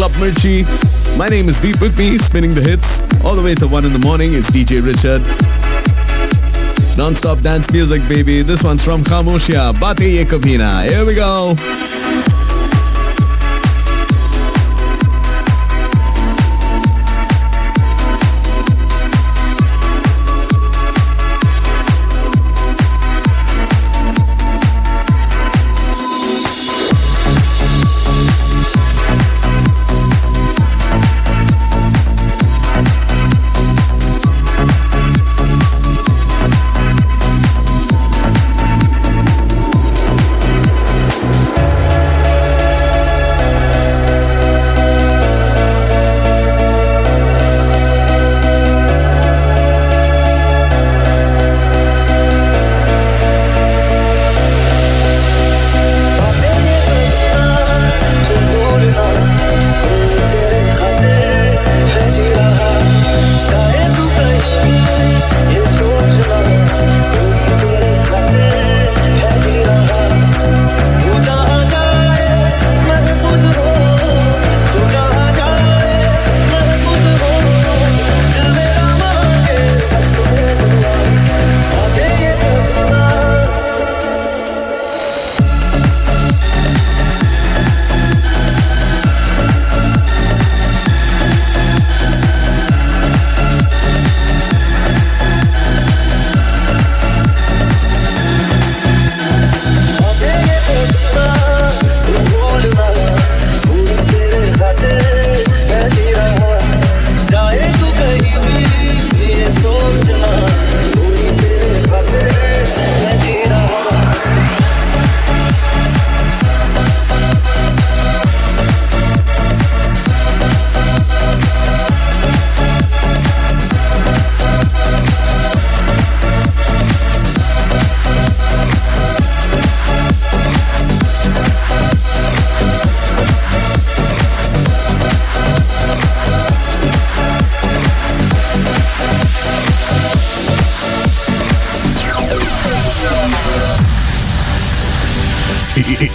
Club Mirchi. My name is Deep with me, spinning the hits all the way to 1 in the morning. It's DJ Richard. Non-stop dance music, baby. This one's from Khamoshiyan. Bate Ye. Here we go.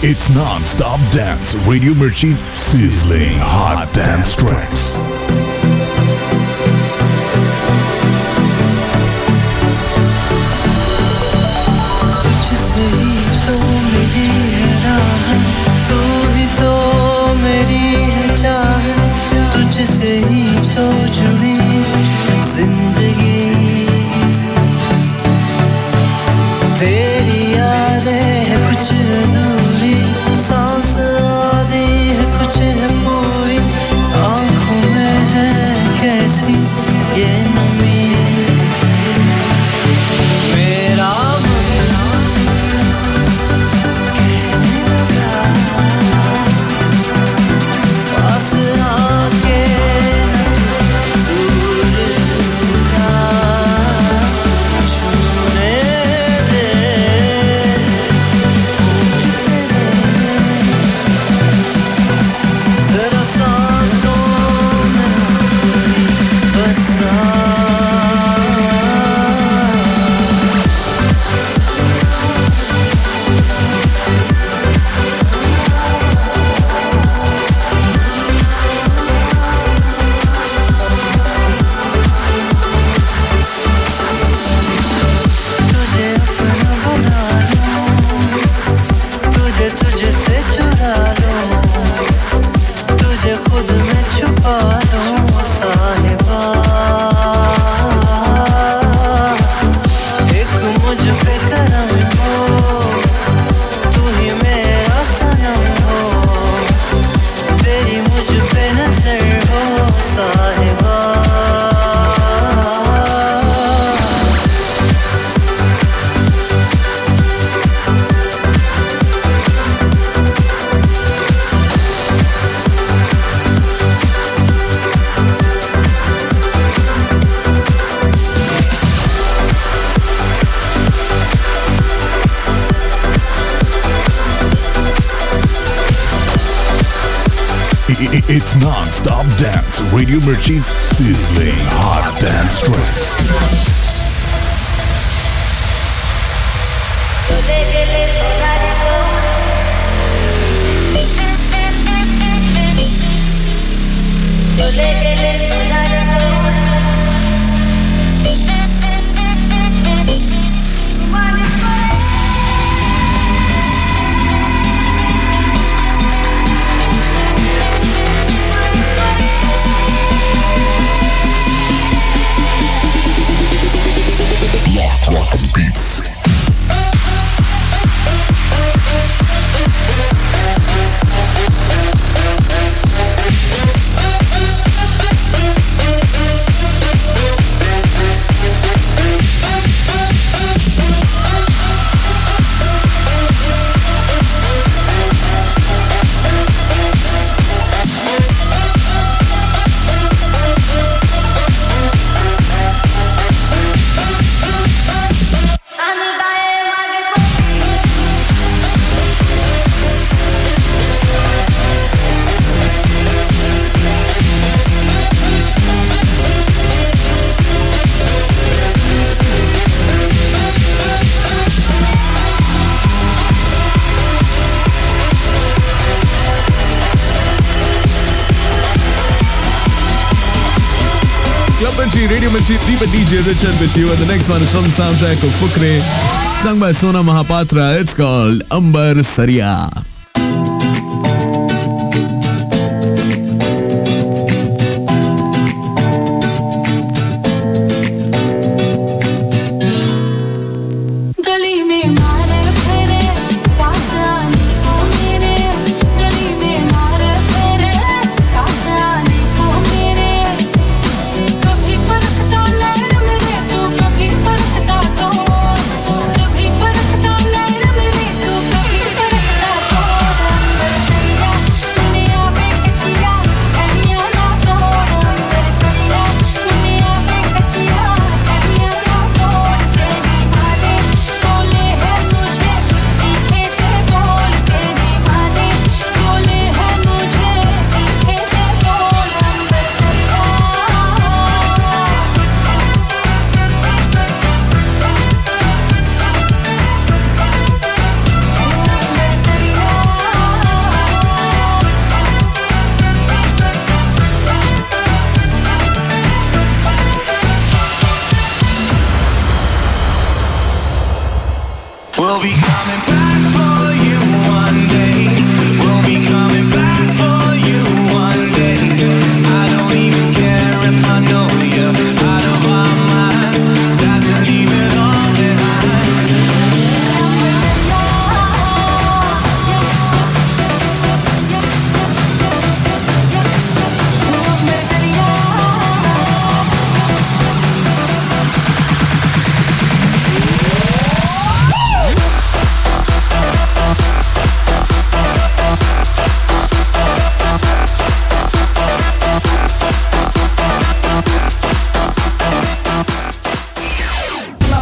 It's non-stop dance, radio machine, sizzling hot dance tracks. It's non-stop dance, radio machine, sizzling hot dance tracks. Mirchi, Radio Mirchi, Deepa DJ Richard with you. And the next one is from the soundtrack of Fukrey, sung by Sona Mohapatra. It's called Ambarsariya.